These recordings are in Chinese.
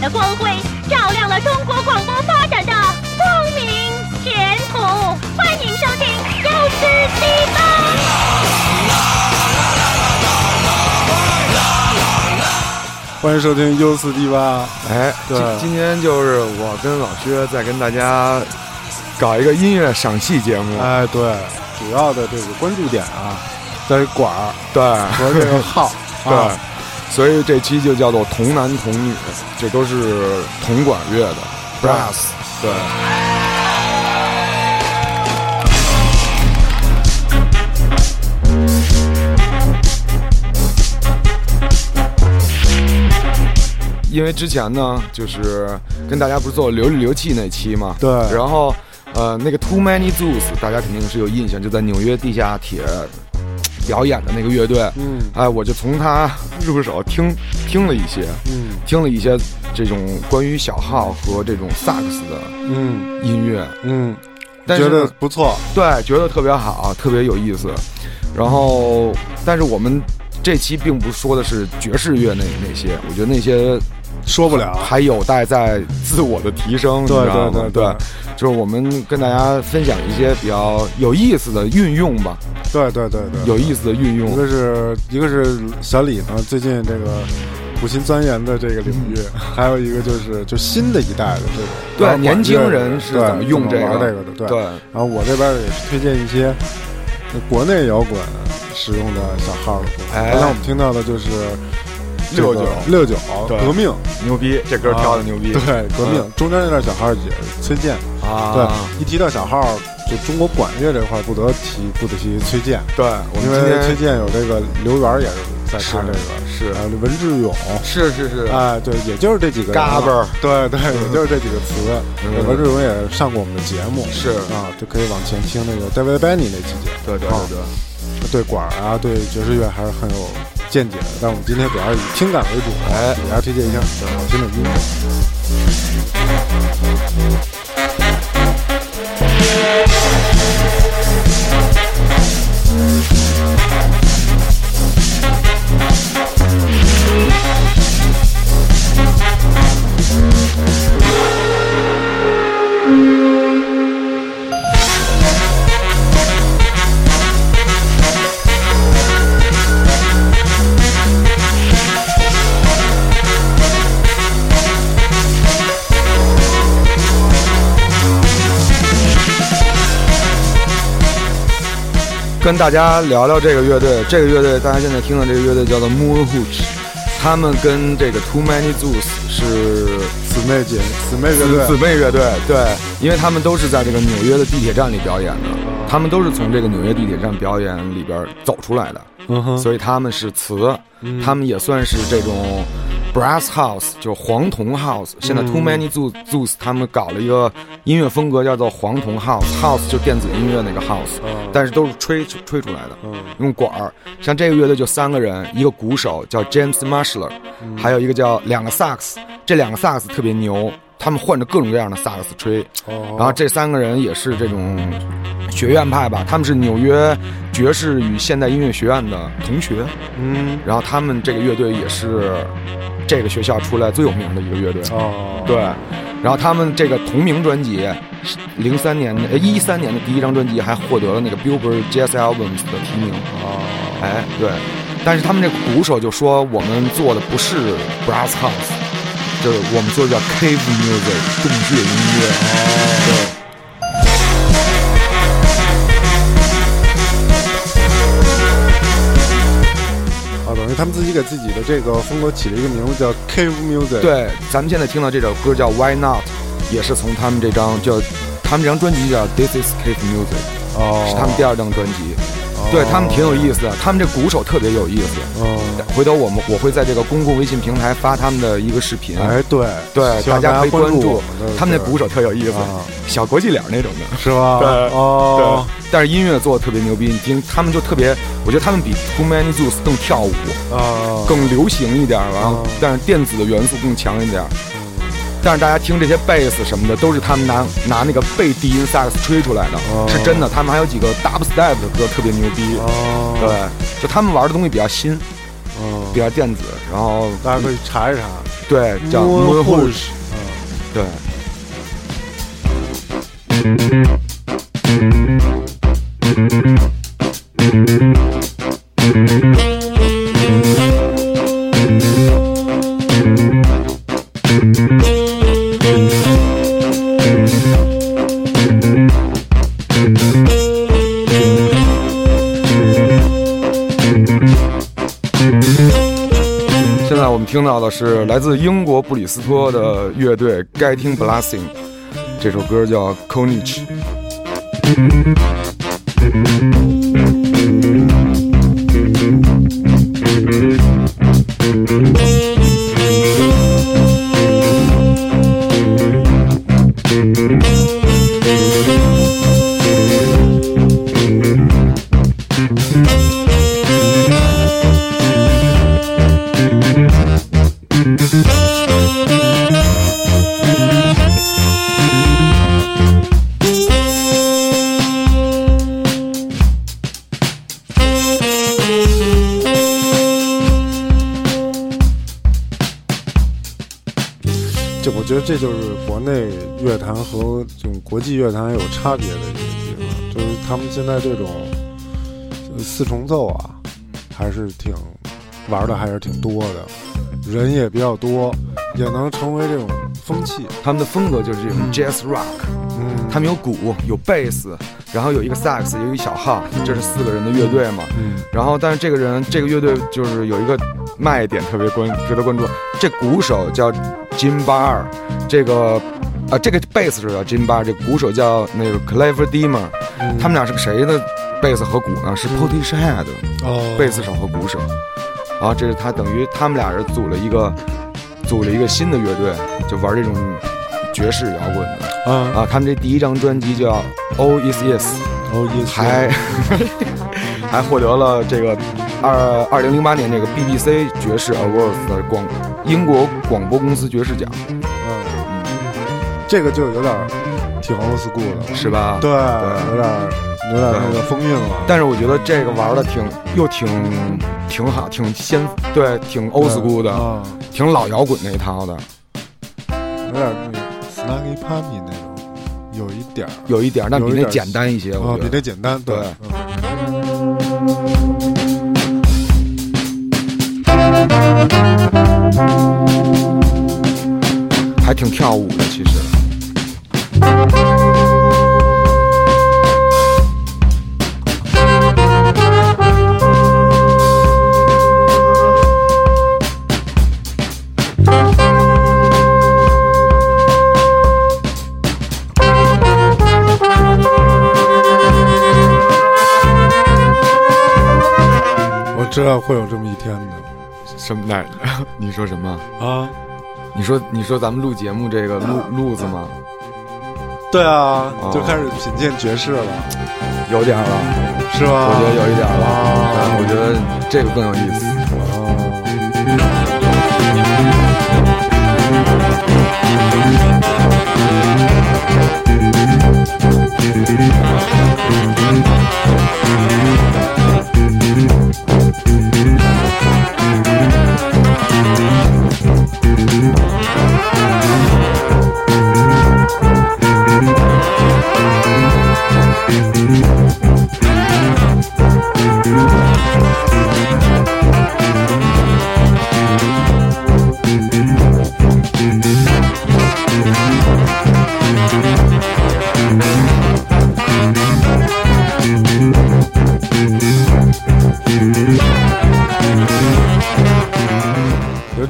的光辉，照亮了中国广播发展的光明前途。欢迎收听《优思地方》。欢迎收听 U 四 D 八。哎，对今今天就是我跟老薛在跟大家搞一个音乐赏析节目。哎，对，主要的这个关注点啊，在于管儿对，和这个号。对啊，所以这期就叫做童男童女，这都是铜管乐的 brass。对，因为之前呢，就是跟大家不是做流里流气那期嘛，对然后呃，那个 Too Many Zoos 大家肯定是有印象，就在纽约地下铁表演的那个乐队，嗯。哎，我就从他入手听听了一些，嗯。听了一些这种关于小号和这种萨克斯的嗯。音乐，嗯，觉但是不错。对，觉得特别好，特别有意思。然后，但是我们这期并不说的是爵士乐那那些，我觉得那些说不了。还有待在自我的提升，对对对对。就是我们跟大家分享一些比较有意思的运用吧，对对对对，有意思的运用。一。个是一个是小李呢，最近这个苦心钻研的这个领域，还有一个就是就新的一代的这种对年轻人是怎么用这个？玩这个的，对。对，然后我这边也是推荐一些国内摇滚使用的小号的歌。哎。刚才我们听到的就是这个六九六九革命，牛逼，这歌挑的牛逼。对革命。中间那段小号也是崔健，啊，对，一提到小号，就中国管乐这块不得提不得提崔健，对，我们因今天为崔健有这个刘源也是在唱这个，是还有文志勇。是是是，哎，对，也就是这几个人嘎嘣儿。对对，也就是这几个词。嗯。文志勇也上过我们的节目，是。啊，就可以往前听那个 David Benny 那期节目。对对对，对。管啊，对爵士乐还是很有见解。但我们今天主要以听感为主，来给大家推荐一下好听的音乐。跟大家聊聊这个乐队。这个乐队，大家现在听的这个乐队叫做 Moon Hooch，他们跟这个 Too Many Zoos 是姊妹姐姊妹乐队，姊妹乐队，对，因为他们都是在这个纽约的地铁站里表演的，他们都是从这个纽约地铁站表演里边走出来的，嗯哼，所以他们是词，他们也算是这种 brass house，就是黄铜 house。现在 Too Many Zoos Zoos 他们搞了一个音乐风格叫做黄铜 house，house 就电子音乐那个 house，但是都是吹吹出来的，用管儿。像这个乐队就三个人，一个鼓手叫 James Marshall，还有一个叫两个萨克斯，这两个萨克斯特别牛。他们换着各种各样的萨克斯吹，哦。然后这三个人也是这种学院派吧，他们是纽约爵士与现代音乐学院的同学，嗯，然后他们这个乐队也是这个学校出来最有名的一个乐队。哦，对，然后他们这个同名专辑，零三年的呃一三年的第一张专辑还获得了那个 Billboard Jazz Albums 的提名。哦，哎，对，但是他们这个鼓手就说我们做的不是 brass house，就是我们做的叫 cave music 洞穴音乐。哦，对。他们自己给自己的这个风格起了一个名字叫 Cave Music。，对，咱们现在听到这首歌叫 Why Not，也是从他们这张叫他们这张专辑叫 This Is Cave Music，哦，是他们第二张专辑。对他们挺有意思的，他们这鼓手特别有意思。嗯，回头我们我会在这个公共微信平台发他们的一个视频，哎，对对，大家可以关关注。他们那鼓手特有意思啊，小国际脸那种的。是吧？对哦，对，但是音乐做的特别牛逼，你听他们就特别，我觉得他们比 Too Many Zoos 更跳舞，啊，更流行一点，然后哦但是电子的元素更强一点。但是大家听这些贝斯什么的，都是他们拿拿那个贝低音萨克斯吹出来的，哦是真的。他们还有几个 dubstep 的歌特别牛逼，哦，对，就他们玩的东西比较新，嗯，比较电子，然后大家可以查一查。对，叫 Moon Moon Hood，Rouge，对。听到的是来自英国布里斯托的乐队 Getting Blessing，这首歌叫《Konich》。这国际乐坛有差别的一个地方，就是他们现在这种呃四重奏啊，还是挺玩的，还是挺多的，人也比较多，也能成为这种风气。他们的风格就是这种 Jazz Rock，嗯，他们有鼓，有贝斯，然后有一个萨克斯，有一小号，这是四个人的乐队嘛。嗯然后，但是这个人，这个乐队就是有一个卖点特别关值得关注，这鼓手叫金巴尔，这个啊，这个贝斯手叫金巴尔，这鼓手叫那个 Clever Dimmer，嗯。他们俩是谁的贝斯和鼓呢？是 Portishead 哦。贝斯手和鼓手。啊，这是他等于他们俩人组了一个组了一个新的乐队，就玩这种爵士摇滚的。啊啊，他们这第一张专辑叫《All Is Yes》，哦也还 还获得了这个二二零零八年这个 BBC 爵士 Awards 的广英国广播公司爵士奖，嗯，这个就有点挺 old school 的，是吧？对，有点有点那个风韵了。但是我觉得这个玩的挺又挺挺好，挺先对，挺 old school 的，啊，挺老摇滚那一套的，有点那个 Snuggy Puppy 那种，有一点儿有一点，但比那简单一些，我觉得。这简单，对对。嗯还挺跳舞的，其实。知道会有这么一天的什么哪？你说什么？啊。你说你说咱们录节目这个路路子吗？对啊哦，就开始品鉴爵士了，有点了，是吧？我觉得有一点了。我觉得这个更有意思。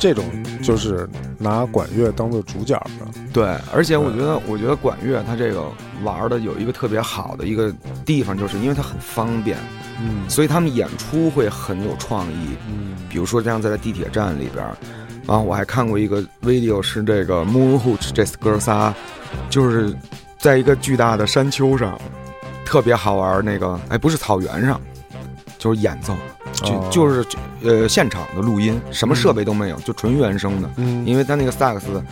这种就是拿管乐当做主角的，对，而且我觉得，我觉得管乐它这个玩的有一个特别好的一个地方，就是因为它很方便，嗯所以他们演出会很有创意。嗯比如说，像在地铁站里边儿，然后我还看过一个 video，是这个 Moon Hooch 这哥仨，就是在一个巨大的山丘上，特别好玩。那个哎，不是草原上，就是演奏，就、哦就是呃现场的录音，什么设备都没有，就纯原声的。嗯因为他那个萨克斯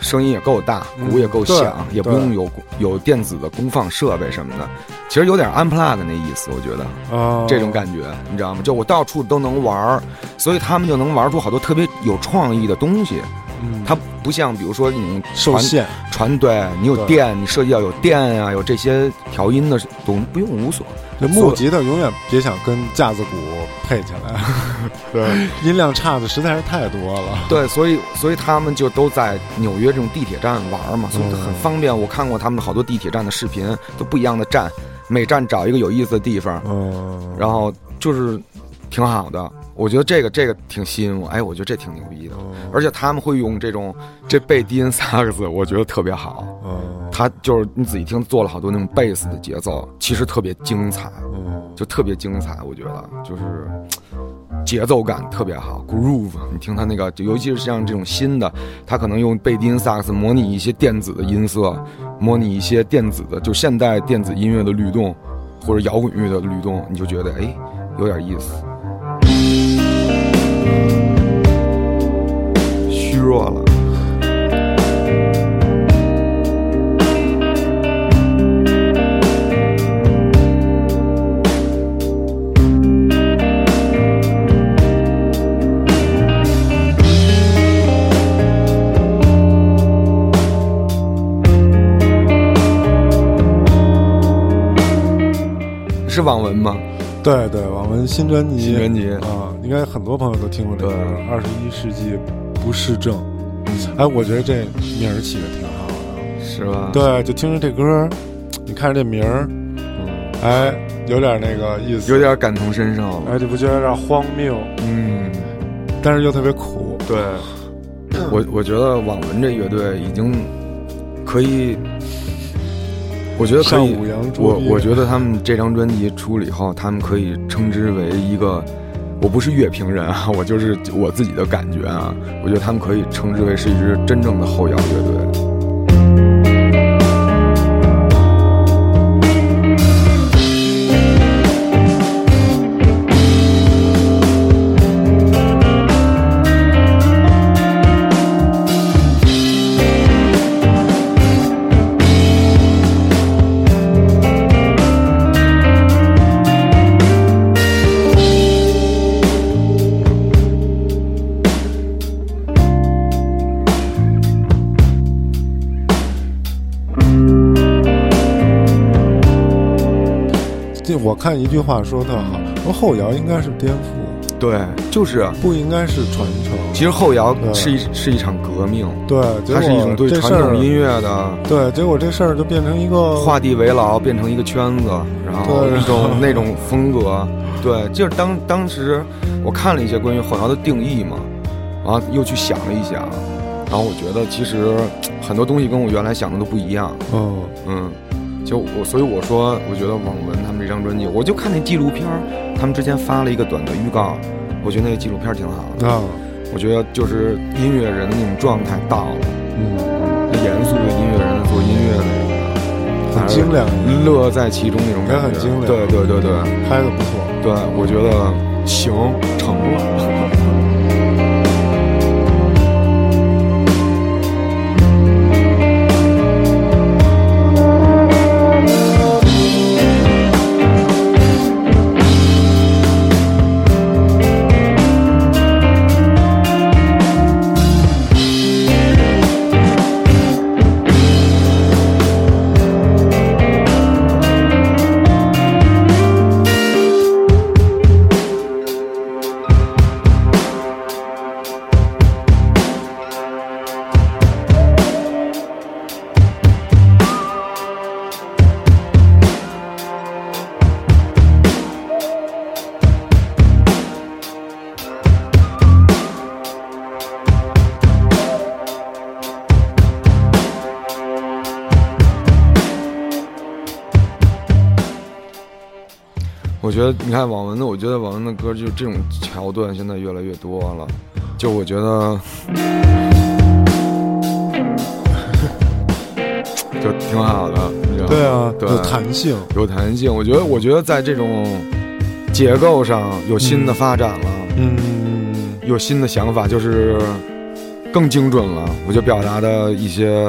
声音也够大，嗯鼓也够响，也不用有有电子的功放设备什么的，其实有点 unplug 那意思，我觉得。啊这种感觉，你知道吗？就我到处都能玩，所以他们就能玩出好多特别有创意的东西。嗯，它不像比如说那种受限，传对你有电，你设计要有电啊，有这些调音的东不用无所。这木吉他永远别想跟架子鼓配起来，对音量差的实在是太多了。对，所以所以他们就都在纽约这种地铁站玩嘛，所以很方便。我看过他们好多地铁站的视频，都不一样的站，每站找一个有意思的地方，嗯，然后就是挺好的。我觉得这个这个挺吸引我，哎，我觉得这挺牛逼的。嗯而且他们会用这种这贝低音萨克斯，我觉得特别好。嗯他就是你仔细听，做了好多那种贝斯的节奏，其实特别精彩，嗯就特别精彩。我觉得就是节奏感特别好，groove。你听他那个，就尤其是像这种新的，他可能用贝低音萨克斯模拟一些电子的音色，模拟一些电子的，就现代电子音乐的律动，或者摇滚乐的律动，你就觉得哎有点意思。虚弱了。是网文吗？对对，网文新专辑，新专辑啊，应该很多朋友都听过这个对《二十一世纪不适症》。哎，我觉得这名儿起的挺好的。是吧？对，就听着这歌儿，你看着这名儿，哎，有点那个意思，有，点感同身受。哎，你不觉得有点荒谬，嗯，但是又特别苦？对，我我觉得网文这乐队已经可以，我觉得可以我我觉得他们这张专辑出了以后，他们可以称之为一个。我不是乐评人啊，我就是我自己的感觉啊。我觉得他们可以称之为是一支真正的后摇乐队。看一句话说特好，说后摇应该是颠覆，对，就是，不应该是传承。其实后摇对。是一是一场革命，对，结果它是一种对这事儿传统音乐的对，结果这事儿就变成一个画地为牢，变成一个圈子，然后对。一种 那种风格，对，就是当当时我看了一些关于后摇的定义嘛，然后又去想了一想，然后我觉得其实很多东西跟我原来想的都不一样，嗯嗯，就我所以我说，我觉得网文他们这张专辑，我就看那纪录片儿，他们之前发了一个短的预告，我觉得那个纪录片儿挺好的，啊我觉得就是音乐人的那种状态到了，嗯，严肃的音乐人做音乐的那很精良，乐在其中那种感觉，很精良对对对对拍的不错。对，我觉得行成了。你看网文的，我觉得王文的歌就这种桥段现在越来越多了，就我觉得就挺好的，你知道吗？对啊，对有弹性。有弹性。我觉得，我觉得在这种结构上有新的发展了，嗯，有新的想法，就是更精准了。我就表达的一些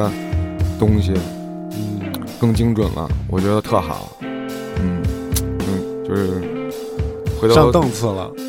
东西嗯，更精准了，我觉得特好。嗯，嗯，就是回头上档次了。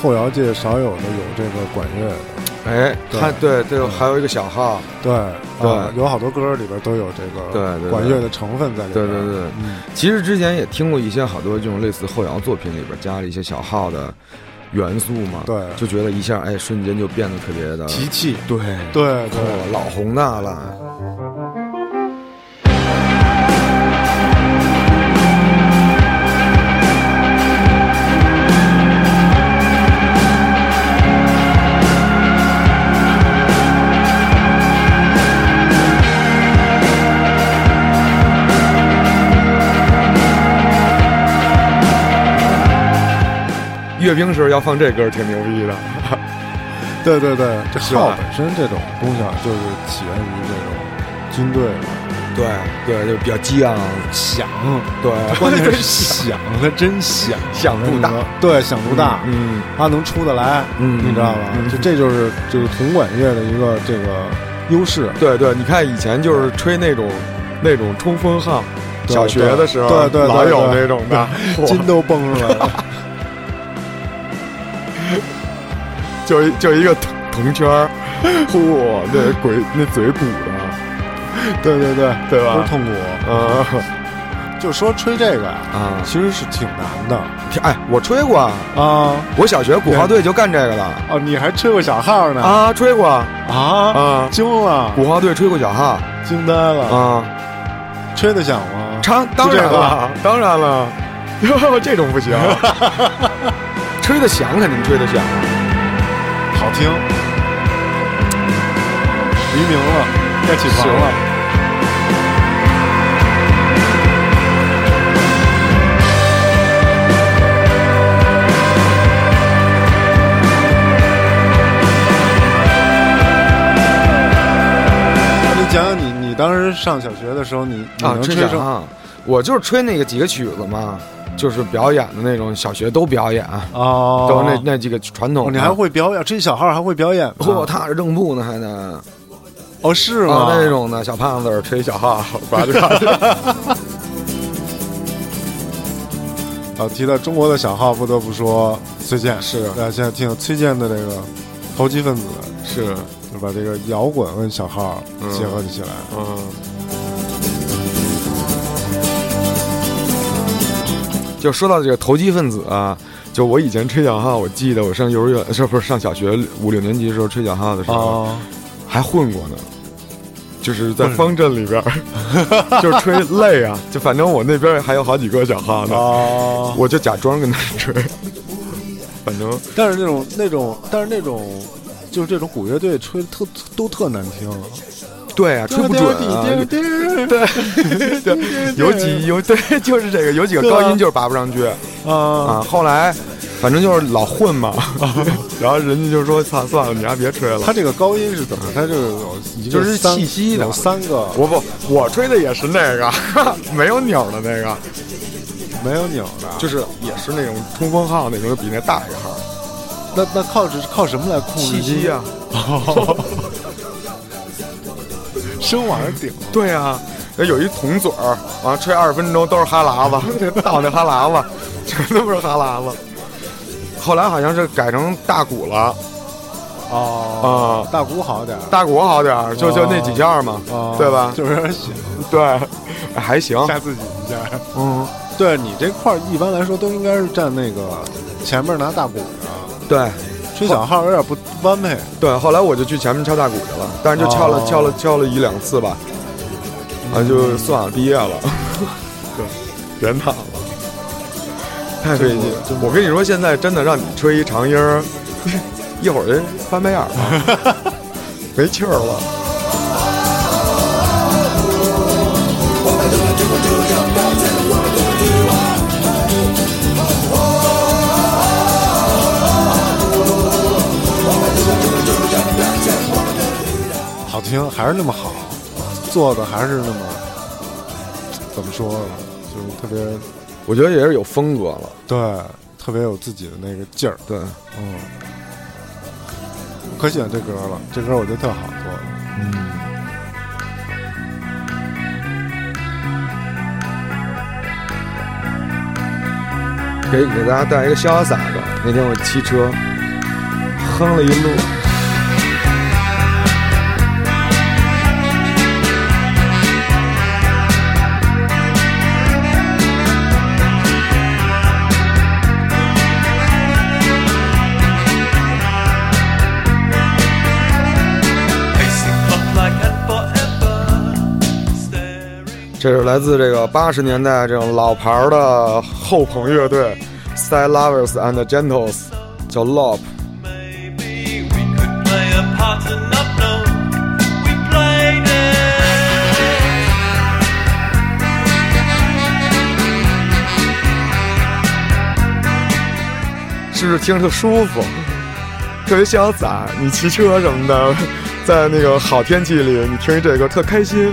后摇界少有的有这个管乐的。哎，对他对对，还有一个小号，对对啊有好多歌里边都有这个对管乐的成分在里边。对对对。嗯，其实之前也听过一些好多这种类似后摇作品里边加了一些小号的元素嘛，对就觉得一下哎瞬间就变得特别的提气。对对老宏大了。阅兵时候要放这歌挺牛逼的，对对对，这号本身这种东西啊就是起源于这种军队的对对，就比较激昂，响，对，关键是响，它真响，响度大，对，响度大，嗯，它能出得来，嗯你知道吧？嗯就这就是就是铜管乐的一个这个优势。对对，你看以前就是吹那种那种冲锋号，小学的时候对对对老有对那种的，筋都崩出来了，就一就一个铜铜圈儿，嚯，那鬼那嘴鼓的，对对对，对吧？都是痛苦。啊就说吹这个呀，啊！其实是挺难的。哎，我吹过，啊。我小学鼓号队就干这个的哦，你还吹过小号呢？啊，吹过啊。啊，惊了，鼓号队吹过小号。惊呆了，啊，吹得响吗？唱当然了，当然了，哟，这种不行，吹得响肯定吹得响，好听。黎明了，该起床了。那你讲讲你，你当时上小学的时候，你你啊，能吹成吹小号，我就是吹那个几个曲子嘛，就是表演的那种，小学都表演，哦，都那那几个传统。哦你还会表演？吹小号还会表演呢？嚯，踏着正步呢，还能，哦，是啊吗？那种的小胖子吹小号，呱唧呱唧。啊，提到中国的小号，不得不说崔健是大家，现在听崔健的这个投机分子，是，就把这个摇滚跟小号嗯结合起来。嗯。就说到这个投机分子啊，就我以前吹小号，我记得我上幼儿园，是不是上小学五六年级的时候吹小号的时候，哦，还混过呢，就是在方阵里边儿，就是吹累啊，就反正我那边还有好几个小号呢，哦，我就假装跟他吹，反正但是那种那种，但是那种，就是这种鼓乐队吹特都特难听，对啊，吹不准啊，对 有几有对，就是这个，有几个高音就是拔不上去啊，啊。后来反正就是老混嘛，然后人家就说：“操，算了，你还别吹了。他这个高音是怎么？他这个有就是气息的有三个”我不，我吹的也是那个，没有钮的那个，没有钮的，就是也是那种冲锋号那种，比那大一号。那那靠是靠什么来控制气息啊，声往上顶，对啊，那有一铜嘴儿，完了吹二十分钟都是哈喇子，倒那哈喇子，全都是哈喇子。后来好像是改成大鼓了，哦，啊。大鼓好点儿，大鼓好点儿，就就那几下嘛，哦对吧？就是有点响，对，还行，吓自己一下。嗯，对你这块儿一般来说都应该是站那个前面拿大鼓的，对吹小号有点不般配。对。后来我就去前面敲大鼓去了，但是就敲了、哦敲了敲了一两次吧，啊，就算了，毕业了，对，别闹了。太费劲！我跟你说，现在真的让你吹一长音儿，一会儿人翻白眼儿了，没气儿了。听还是那么好，做的还是那么怎么说呢？就是特别我觉得也是有风格了，对，特别有自己的那个劲儿。对，嗯，可喜欢这歌了，这歌我觉得特好做的。嗯。给给大家带一个潇洒的。那天我骑车，哼了一路。这是来自这个八十年代这种老牌的后朋乐队，Style Lovers and Gentles，叫 Lop。是不是听着特舒服，特别潇洒？你骑车什么的，在那个好天气里，你听这歌特开心。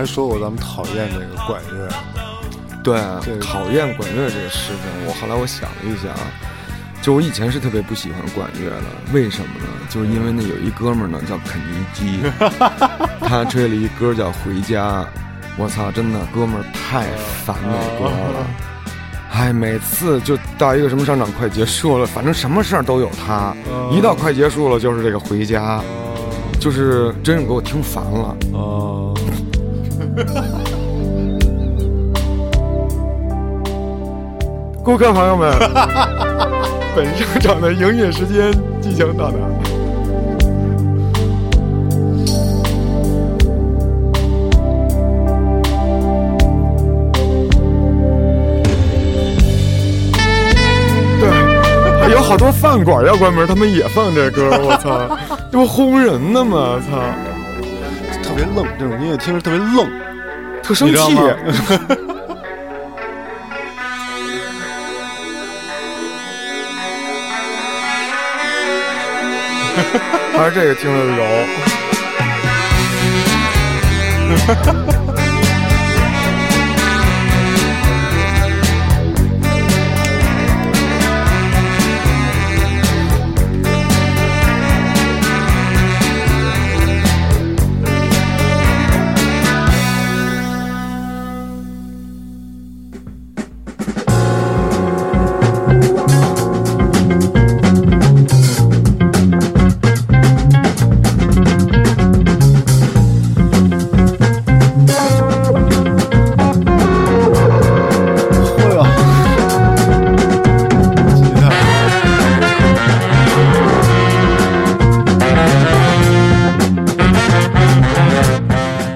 还说过咱们讨厌这个管乐。对，这个讨厌管乐这个事情，我后来我想了一下啊，就我以前是特别不喜欢管乐的，为什么呢？就是因为那有一哥们儿呢叫肯尼基，他吹了一歌叫《回家》，我操，真的哥们儿太烦那歌了。哎，每次就到一个什么商场快结束了，反正什么事儿都有他，一到快结束了就是这个回家，就是真是给我听烦了。哦，顾客朋友们，本商场的营业时间即将到达。有好多饭馆要关门，他们也放这歌，我操，这不轰人呢吗？操，特别愣，这种音乐听着特别愣。特生气。吗 还是这个听着柔。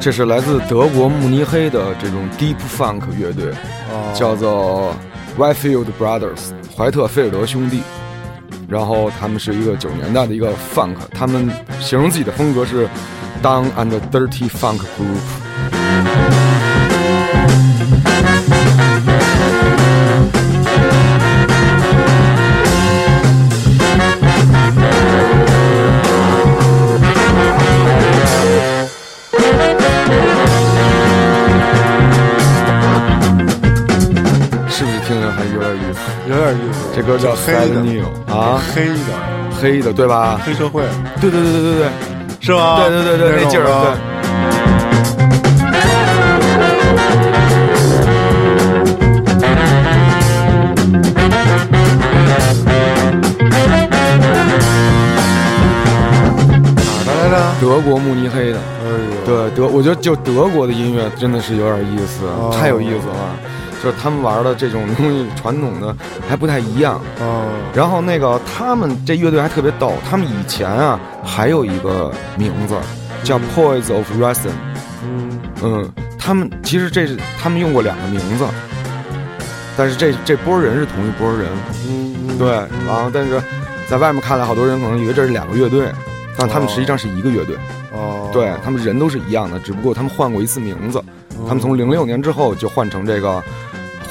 这是来自德国慕尼黑的这种 Deep Funk 乐队，哦叫做 Whitefield Brothers 怀特菲尔德兄弟。然后他们是一个九十年代的一个 funk，他们形容自己的风格是 Down and Dirty Funk Group。叫黑的啊，黑的黑的对吧？黑社会对对对对对对。是吧？对对对对，那劲儿。哪来着？德国慕尼黑的。哎呦，对德，我觉得就德国的音乐真的是有点意思，哦太有意思了。就是他们玩的这种东西，传统的还不太一样。哦，然后那个他们这乐队还特别逗，他们以前啊还有一个名字叫 Poise of Resin。嗯嗯，他们其实这是他们用过两个名字，但是这这波人是同一波人。嗯嗯，对，然后但是在外面看来，好多人可能以为这是两个乐队，但他们实际上是一个乐队。哦，对他们人都是一样的，只不过他们换过一次名字。他们从零六年之后就换成这个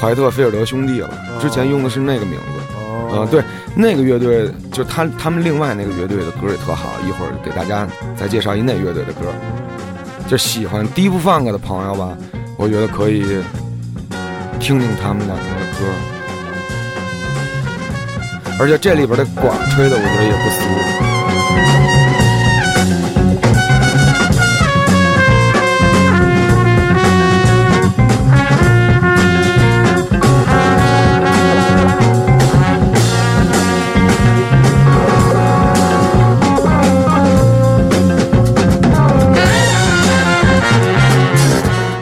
怀特菲尔德兄弟了，之前用的是那个名字。啊，嗯，对，那个乐队就他他们另外那个乐队的歌也特好，一会儿给大家再介绍一那乐队的歌。就喜欢 Deep Funk 的朋友吧，我觉得可以听听他们两个的歌，而且这里边的管吹的我觉得也不俗。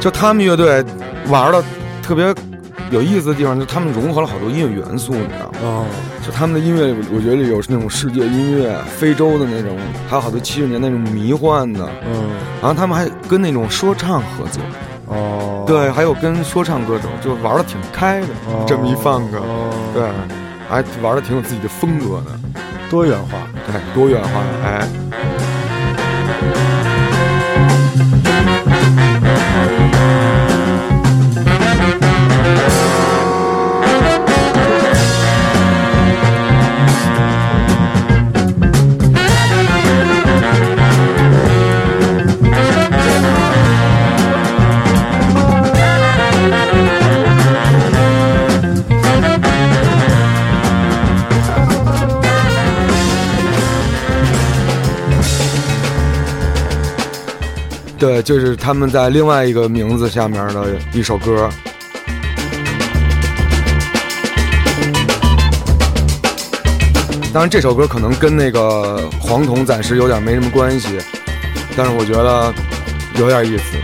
就他们乐队玩的特别有意思的地方，就他们融合了好多音乐元素，你知道吗？哦，就他们的音乐里，我觉得有那种世界音乐、非洲的那种，还有好多七十年代那种迷幻的，嗯。然后他们还跟那种说唱合作，哦，对，还有跟说唱歌手就玩的挺开的，哦，这么一放歌，哦。对，还玩的挺有自己的风格的，多元化，对，多元化，哎。对，就是他们在另外一个名字下面的一首歌。当然，这首歌可能跟那个黄铜暂时有点没什么关系，但是我觉得有点意思，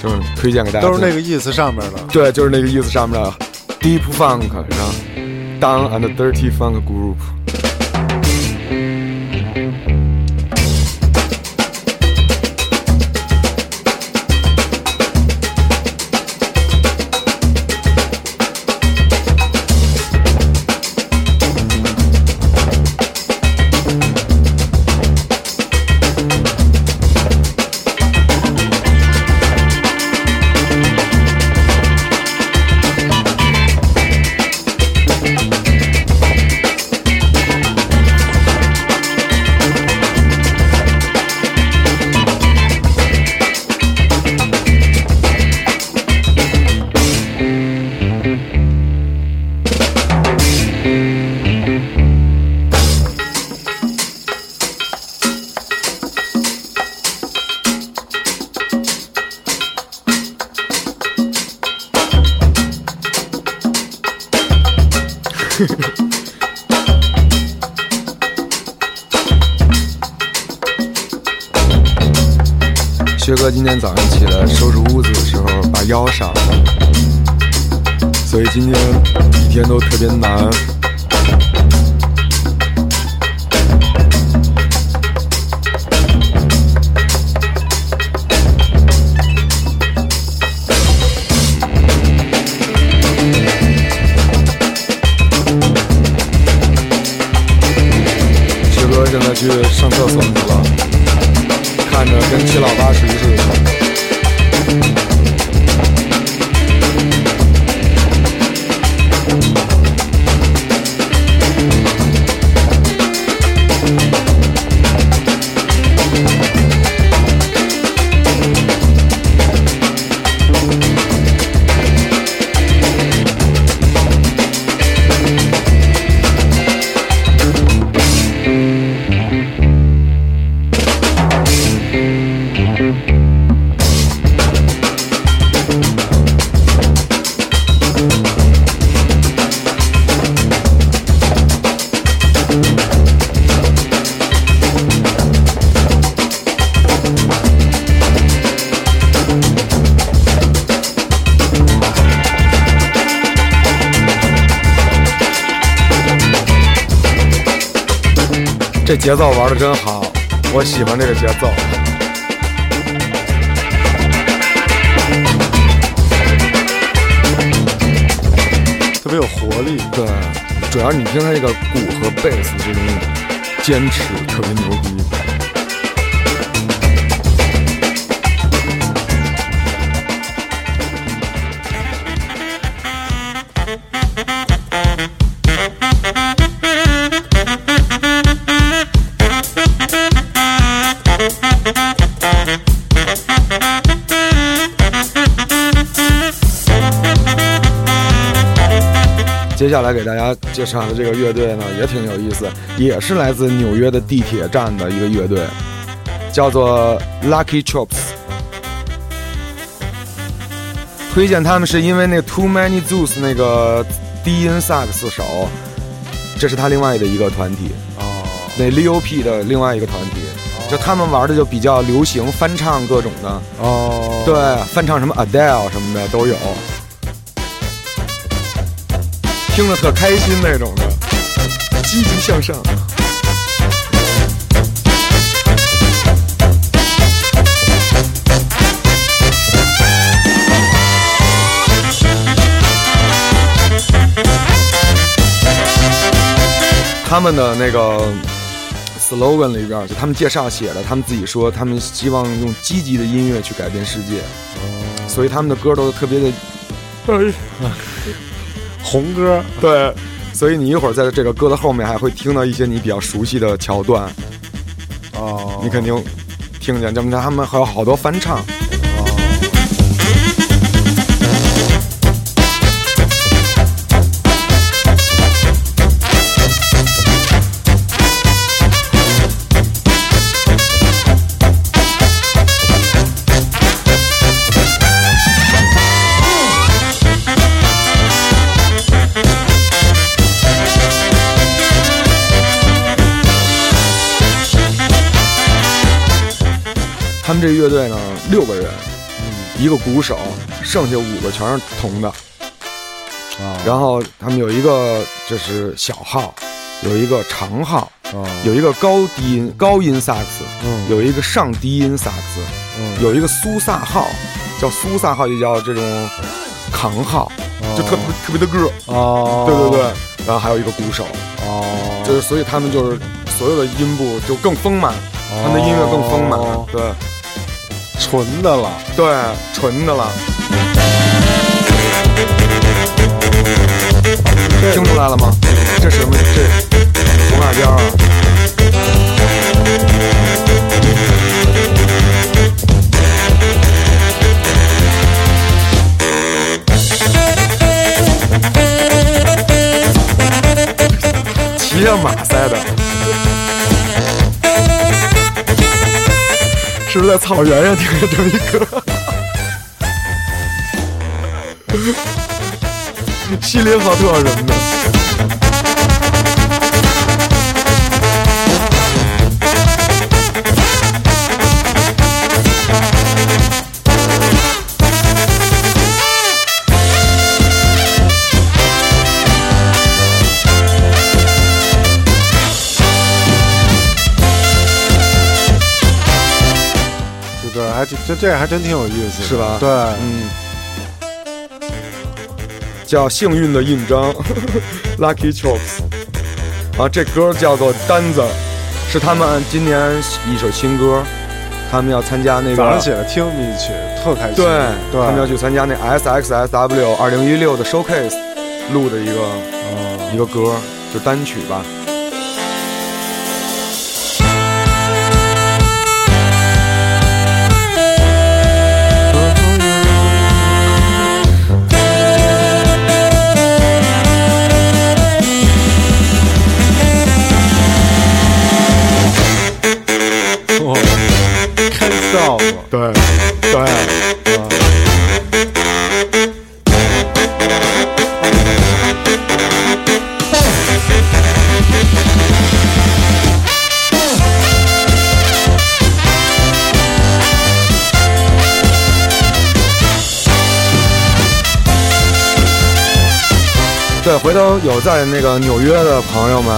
就是推荐给大家。都是那个意思上面的。对，就是那个意思上面的 Deep Funk，然后 Down and Dirty Funk Group。今天早上起来收拾屋子的时候把腰伤了，所以今天一天都特别难。薛哥现在去上厕所节奏玩的真好，我喜欢这个节奏。特别有活力。对，主要你听他这个鼓和贝斯这种坚持，特别牛逼。接下来给大家介绍的这个乐队呢，也挺有意思，也是来自纽约的地铁站的一个乐队，叫做 Lucky Chops。推荐他们是因为那 Too Many Zeus 那个低音萨克斯手，这是他另外的一个团体，哦。那 Leo P 的另外一个团体，就他们玩的就比较流行，翻唱各种的，哦，对，翻唱什么 Adele 什么的都有，听着特开心那种的，积极向上。他们的那个 slogan 里边，就他们介绍写的，他们自己说，他们希望用积极的音乐去改变世界，所以他们的歌都特别的，哎红歌，对，所以你一会儿在这个歌的后面还会听到一些你比较熟悉的桥段，哦，你肯定听见，咱们他们还有好多翻唱。他们这乐队呢，六个人，一个鼓手，剩下五个全是铜的。啊，然后他们有一个就是小号，有一个长号，哦有一个高低音高音萨克斯，嗯。有一个上低音萨克斯，嗯。有一个苏萨号，叫苏萨号，就叫这种扛号，就特别特别的个儿。哦，对对对，然后还有一个鼓手，哦，就是所以他们就是所有的音部就更丰满，他们的音乐更丰满哦，对纯的了，对，纯的了。听出来了吗？这什么？这红辣椒啊！是不是在草原上听着这一歌？锡林浩特什么的。这这这还真挺有意思的，是吧？对，嗯，叫幸运的印章，Lucky Chops。啊，这歌叫做《单子》，是他们今年一首新歌，他们要参加那个早上起来听一曲特开心，对，对，他们要去参加那 SXSW 二零一六的 Showcase 录的一个哦。一个歌，就单曲吧。对，回头有在那个纽约的朋友们，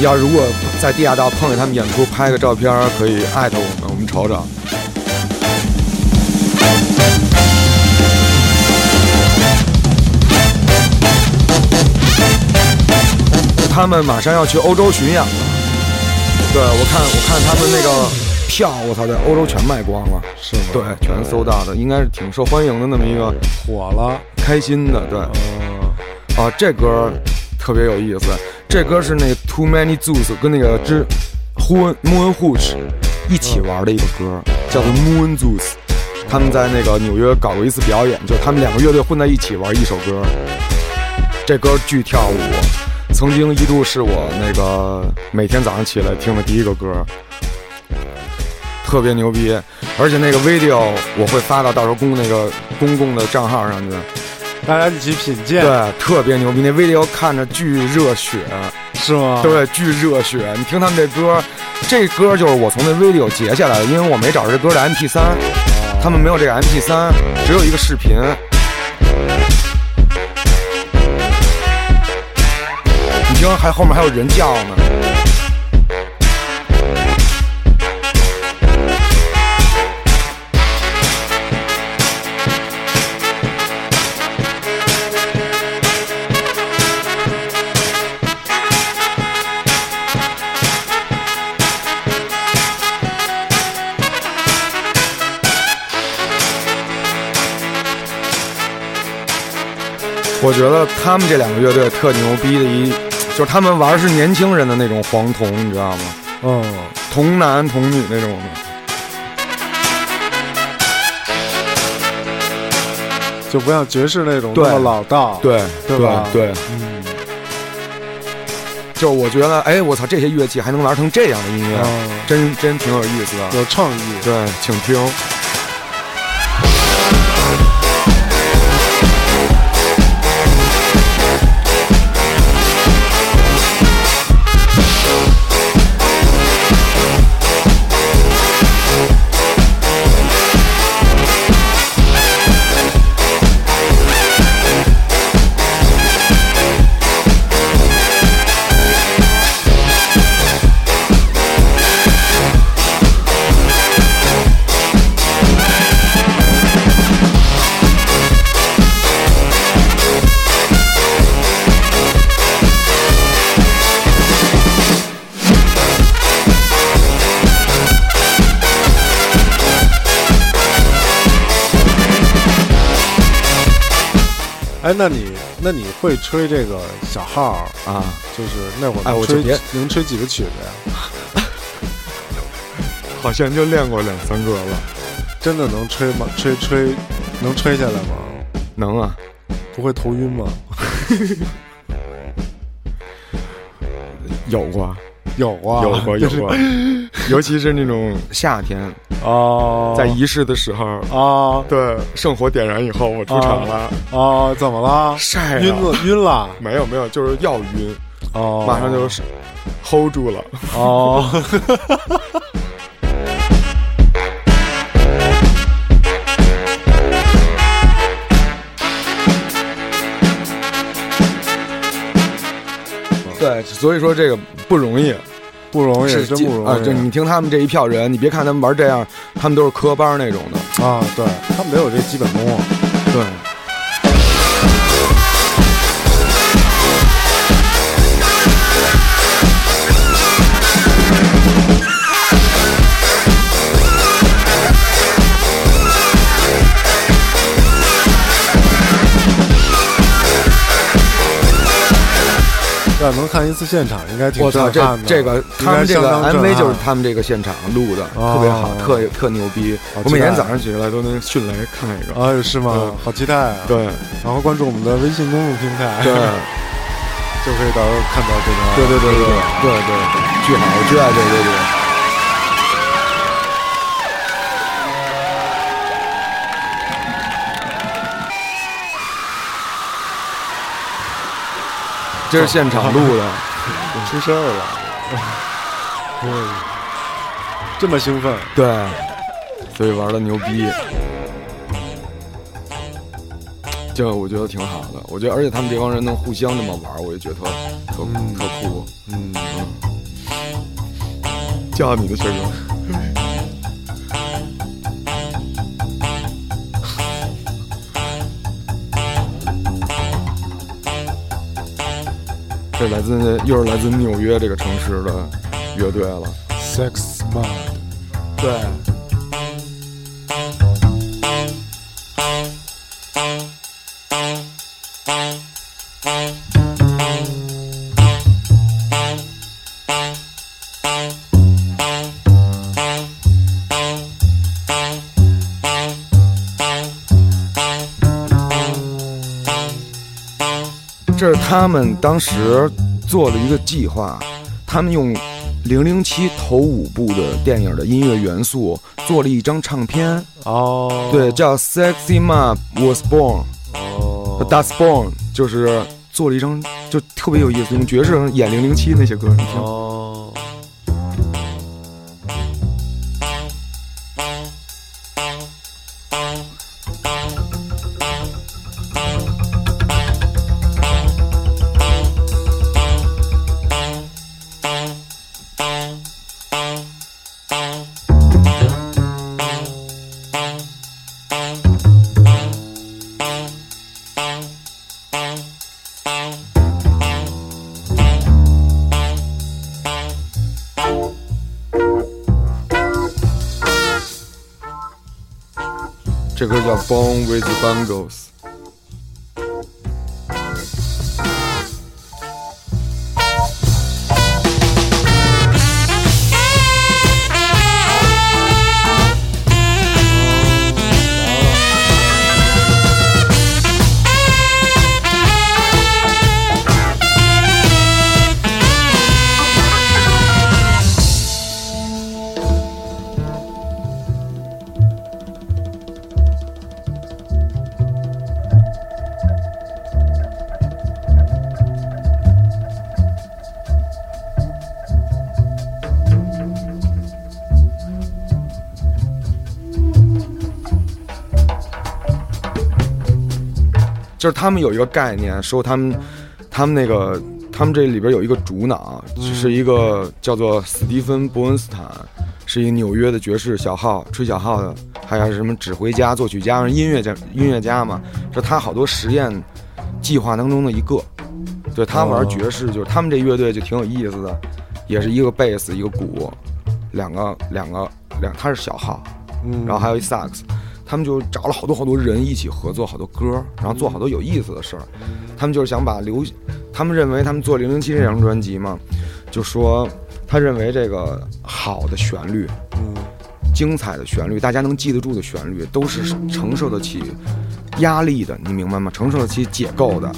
要如果在地下道碰见他们演出，拍个照片可以艾特我们，我们瞅瞅。他们马上要去欧洲巡演了，对我看，我看他们那个票，我操，在欧洲全卖光了，是吗？对，全搜到的，应该是挺受欢迎的那么一个火了，开心的，对，嗯，啊，这歌特别有意思，这歌是那个 Too Many Zoos 跟那个之 Moon Moon Hooch 一起玩的一个歌，叫做 Moon Zoos，他们在那个纽约搞过一次表演，就他们两个乐队混在一起玩一首歌，这歌巨跳舞。曾经一度是我那个每天早上起来听的第一个歌，特别牛逼，而且那个 video 我会发到到时候公那个公共的账号上去，大家一起品鉴，对，特别牛逼。那 video 看着巨热血，是吗？对，巨热血。你听他们这歌，这歌就是我从那 video 截下来的，因为我没找着这歌的 MP 三，他们没有这个 MP 三，只有一个视频。你听，还后面还有人叫呢。我觉得他们这两个乐队特牛逼的一，就是他们玩是年轻人的那种黄铜，你知道吗？嗯，童男童女那种的。就不像爵士那种那对么老道，，对对吧对，嗯，就我觉得，哎，我操，这些乐器还能玩成这样的音乐，嗯真真挺有意思的。有创意，对，请听。哎，那你那你会吹这个小号？啊，就是那会儿哎我就别能吹几个曲子呀？好像就练过两三个了。真的能吹吗？吹吹能吹下来吗？能啊，不会头晕吗？有过，有啊，有过，有就是过，尤其是那种夏天，哦，在仪式的时候，啊对，圣火点燃以后，我出场了，啊，怎么了？晒晕了晕了。没有没有，就是要晕，哦，马上就是 hold 住了。哦，对，所以说这个不容易，不容易，是真不容易啊！就你听他们这一票人，你别看他们玩这样，他们都是科班那种的。啊，对他们得有这基本功啊。对，要能看一次现场，应该挺我操，这震撼的。这个应他们这个该相当震 MV 就是他们这个现场录的，哦特别好，特特牛逼。好我每天早上起来都能迅雷看一个。哎，是吗嗯？好期待啊！，对然后关注我们的微信公众平台，对 就可以到时候看到这个。对对对对对对，巨好，我巨爱这个乐队。这是现场录的，出事儿了。嗯，这么兴奋，对，所以玩的牛逼，就我觉得挺好的。我觉得，而且他们这帮人能互相这么玩，我就觉得特特嗯特酷。嗯，叫你的学哥。这来自又是来自纽约这个城市的乐队了。Sex Mod，对，他们当时做了一个计划，他们用《零零七》头五部的电影的音乐元素做了一张唱片，哦，对，叫《Sexy Ma Was Born》哦，，That's Born，就是做了一张就特别有意思，用爵士演《零零七》那些歌，你听。哦，这歌叫《Born with Bangles》。就是他们有一个概念，说他们，他们那个，他们这里边有一个主脑，是一个叫做斯蒂芬·伯恩斯坦，是一个纽约的爵士小号，吹小号的，还有什么指挥家、作曲家、音乐家、音乐家嘛，是他好多实验计划当中的一个。对他玩爵士，就是他们这乐队就挺有意思的，也是一个贝斯，一个鼓，两个两个两，他是小号，嗯，然后还有一萨克斯，他们就找了好多好多人一起合作好多歌，然后做好多有意思的事儿。他们就是想把流，他们认为他们做《零零七》这张专辑嘛，就说他认为这个好的旋律、嗯，精彩的旋律，大家能记得住的旋律，都是承受得起压力的，你明白吗？承受得起解构的。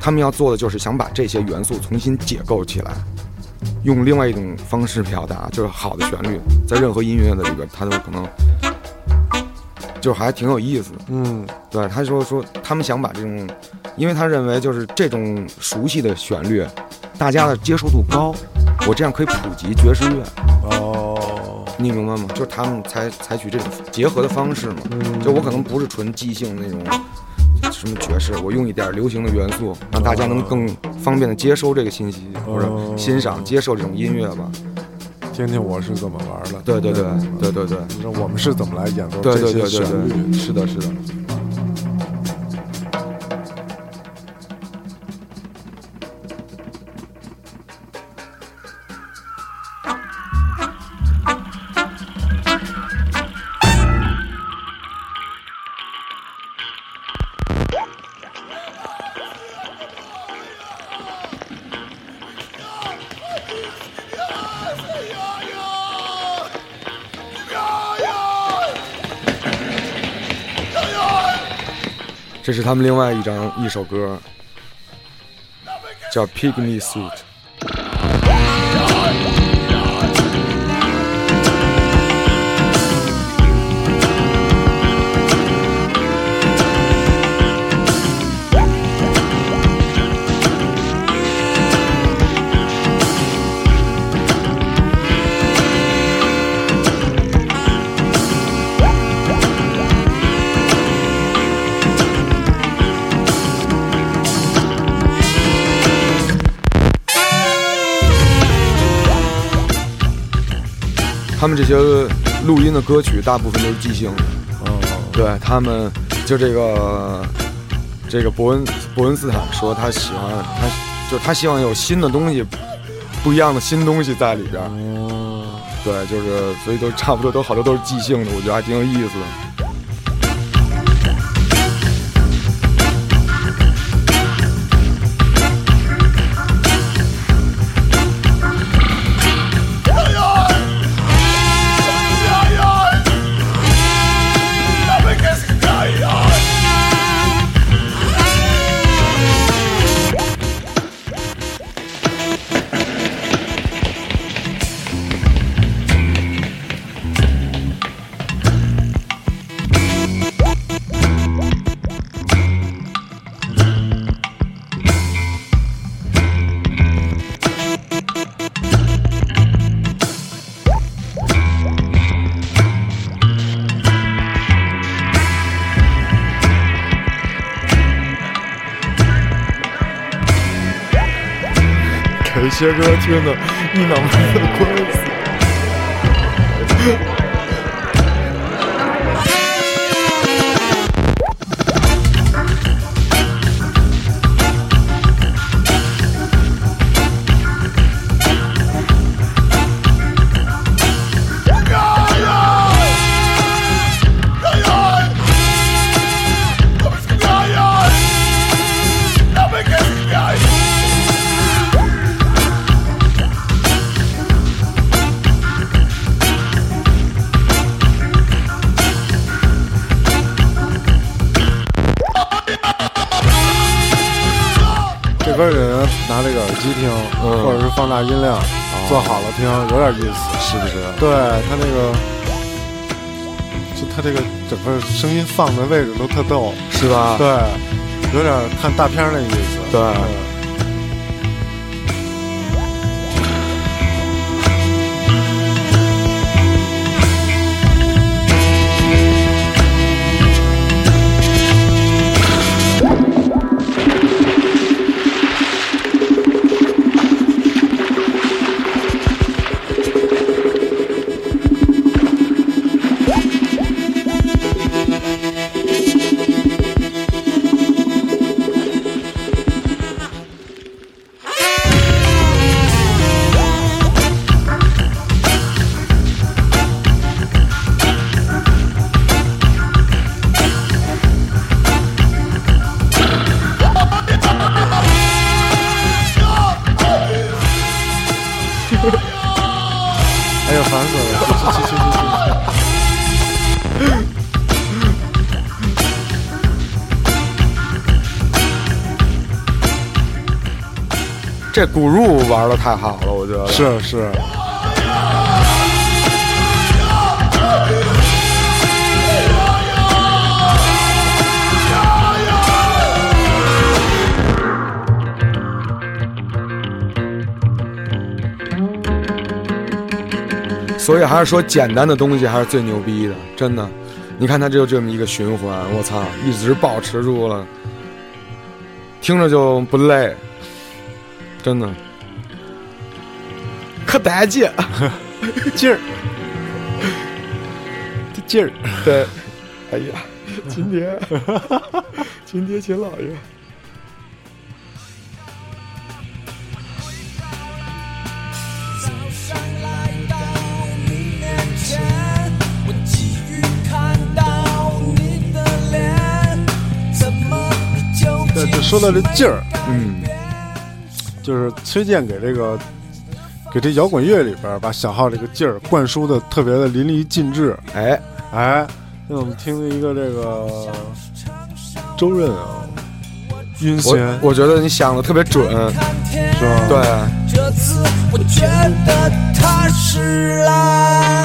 他们要做的就是想把这些元素重新解构起来，用另外一种方式表达，就是好的旋律，在任何音乐的里边，它都可能就还挺有意思的。嗯，对，他说说他们想把这种，因为他认为就是这种熟悉的旋律，大家的接受度高，我这样可以普及爵士乐，哦，你明白吗？就是他们采采取这种结合的方式嘛。嗯，就我可能不是纯即兴那种什么爵士，我用一点流行的元素，让大家能更方便的接收这个信息，或者哦欣赏、接受这种音乐吧。听听我是怎么玩的，对对对对对对你说我们是怎么来演奏对这些旋律？是的，是的。这是他们另外一张一首歌，叫《Pygmy Suit》。他们这些录音的歌曲大部分都是即兴的。哦，对他们，就这个这个伯恩伯恩斯坦说他喜欢他，就是他希望有新的东西，不一样的新东西在里边儿。嗯，对，就是所以都差不多都好多都是即兴的，我觉得还挺有意思的。给些歌听的一脑门子官司。放大音量，做好了听，有点意思，是不是？对他那个，就他这个整个声音放的位置都特逗，是吧？对，有点看大片儿那意思。对哎烦死了！去去去去去！这古入玩的太好了，我觉得。是是，所以还是说简单的东西还是最牛逼的，真的。你看它就这么一个循环，我操，一直保持住了，听着就不累，真的。可带劲，劲儿，这劲儿，对，哎呀，今天，今天秦老爷。说到这劲儿，嗯，就是崔健给这个给这摇滚乐里边把小号这个劲儿灌输的特别的淋漓尽致。哎，哎，那我们听了一个这个周润啊，晕我仙我觉得你想的特别准，是吧？对，这次我觉得踏实了。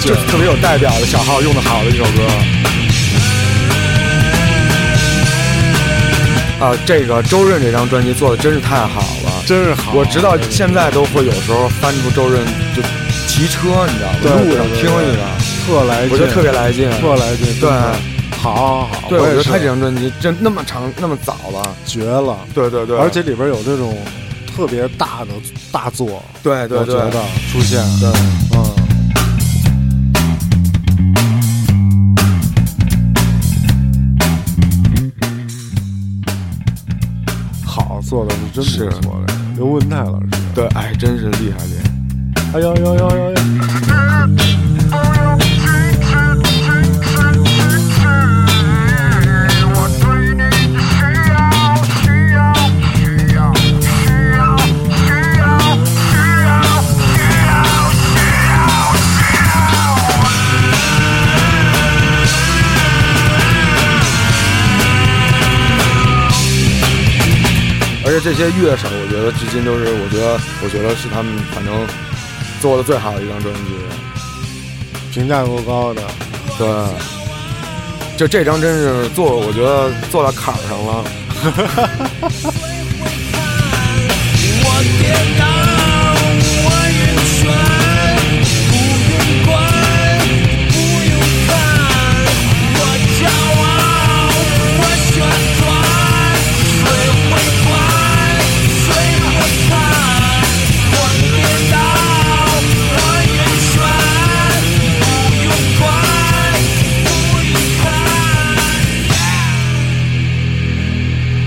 就是。特别有代表的小号用的好的一首歌。啊，这个周润这张专辑做的真是太好了，真是好。我直到现在都会有时候翻出周润就骑车，你知道吗？路上听一个，特来劲，我觉得特别来劲。特来劲。对好好好，对，我觉得他这张专辑真那么长那么早了。绝了。对对对，而且里边有这种特别大的大作，对对对出现，对。嗯。做的是真是不错的，刘文泰老师。对，哎，真是厉害厉害。哎呦呦呦呦呦！这些乐手，我觉得至今都是，我觉得，我觉得是他们反正做的最好的一张专辑。评价够高的，对，就这张真是做，我觉得做到坎儿上了。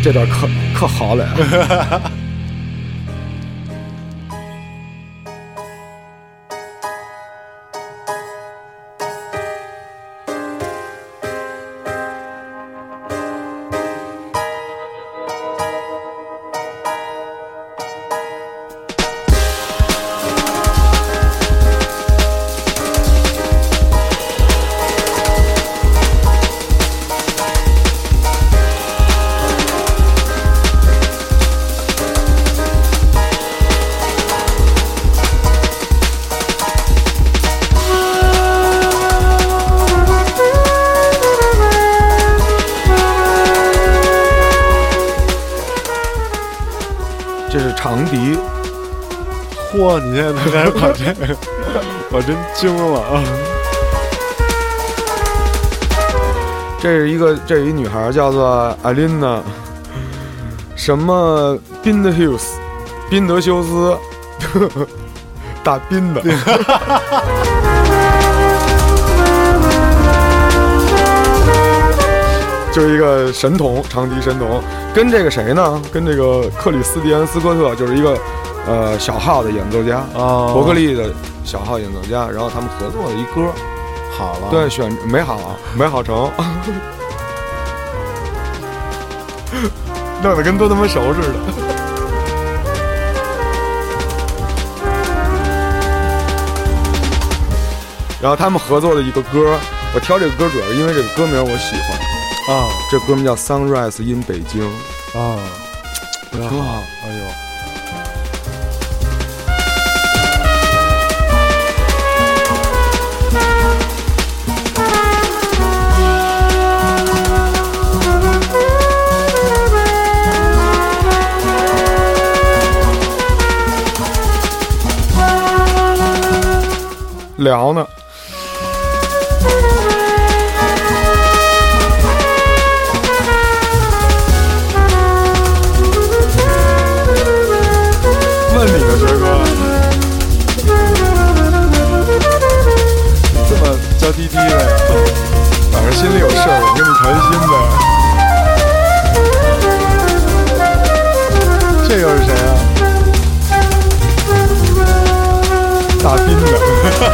这段可可好了 惊了啊！这是一个，这是一女孩叫做艾琳娜，什么宾德 Hills，宾德修斯，大宾的。就是一个神童，长笛神童，跟这个谁呢？跟这个克里斯蒂安斯科特，就是一个呃小号的演奏家，啊，伯克利的小号演奏家，然后他们合作的一歌，好了，对，选没好，没好成，弄得跟都他妈熟似的。然后他们合作的一个歌，我挑这个歌主要是因为这个歌名我喜欢，啊。这歌名叫《Sunrise in 北京》，啊，挺好。哎呦，聊呢。问你呢，学哥，这么娇滴滴的呀，反正心里有事儿，我跟你谈心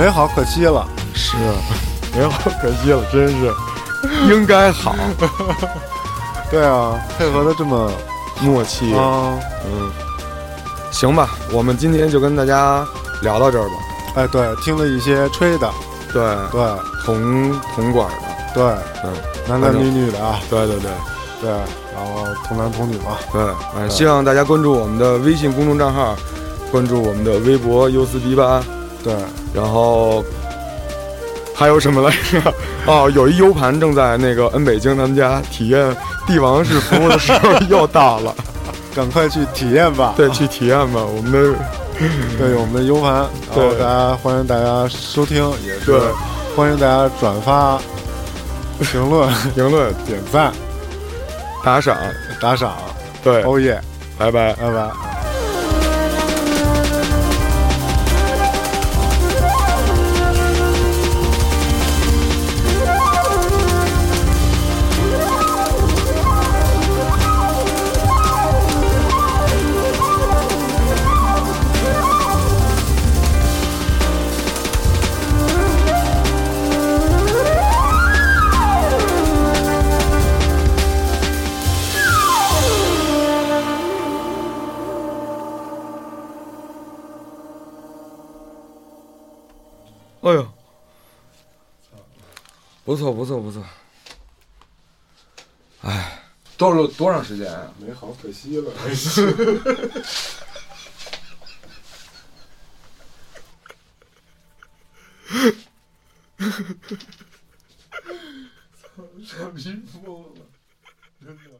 没好可惜了，是。美好可惜了，真是。应该好，对啊，配合的这么默契。啊，嗯，行吧，我们今天就跟大家聊到这儿吧。哎，对，听了一些吹的，对，对。铜铜管的，对，嗯，男男女女的啊，对对对。对，然后童男童女嘛，对，哎，希望大家关注我们的微信公众账号，关注我们的微博优四 B 八，对，然后还有什么来着？哦，有一 U 盘正在那个 N 北京他们家体验帝王式服务的时候又到了，赶快去体验吧。对，去体验吧。我们的 对我们的 U 盘，然后对大家欢迎大家收听，也是对欢迎大家转发、评论、评论、点赞、打赏，打赏，对，欧耶，拜拜。拜拜。不错不错不错。哎，多少多长时间啊？没好可惜了，傻逼疯了，真的。